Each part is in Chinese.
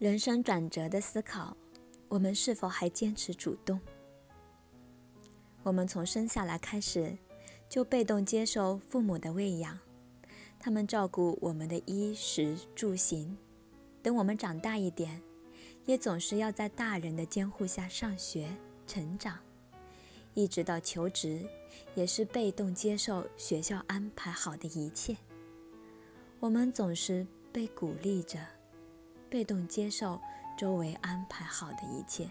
人生转折的思考，我们是否还坚持主动？我们从生下来开始就被动接受父母的喂养，他们照顾我们的衣食住行。等我们长大一点，也总是要在大人的监护下上学、成长，一直到求职，也是被动接受学校安排好的一切。我们总是被鼓励着。被动接受周围安排好的一切，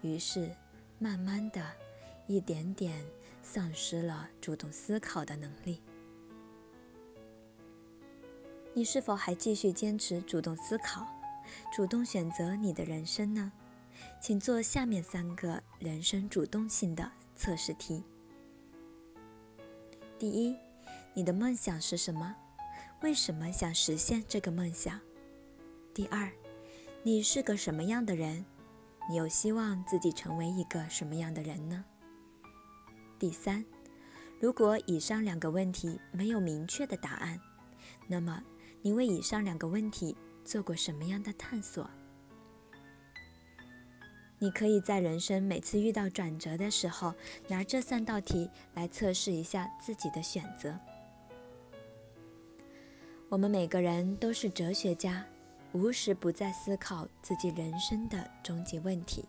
于是慢慢的一点点丧失了主动思考的能力。你是否还继续坚持主动思考，主动选择你的人生呢？请做下面三个人生主动性的测试题。第一，你的梦想是什么？为什么想实现这个梦想？第二，你是个什么样的人？你又希望自己成为一个什么样的人呢？第三，如果以上两个问题没有明确的答案，那么你为以上两个问题做过什么样的探索？你可以在人生每次遇到转折的时候，拿这三道题来测试一下自己的选择。我们每个人都是哲学家。无时不在思考自己人生的终极问题。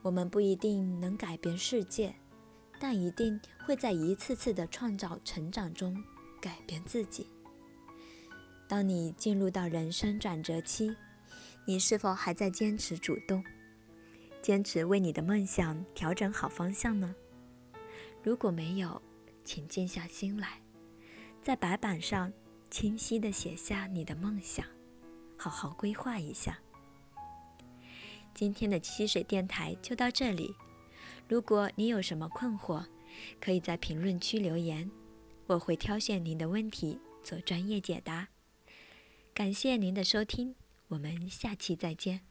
我们不一定能改变世界，但一定会在一次次的创造成长中改变自己。当你进入到人生转折期，你是否还在坚持主动，坚持为你的梦想调整好方向呢？如果没有，请静下心来，在白板上清晰地写下你的梦想。好好规划一下。今天的溪水电台就到这里。如果你有什么困惑，可以在评论区留言，我会挑选您的问题做专业解答。感谢您的收听，我们下期再见。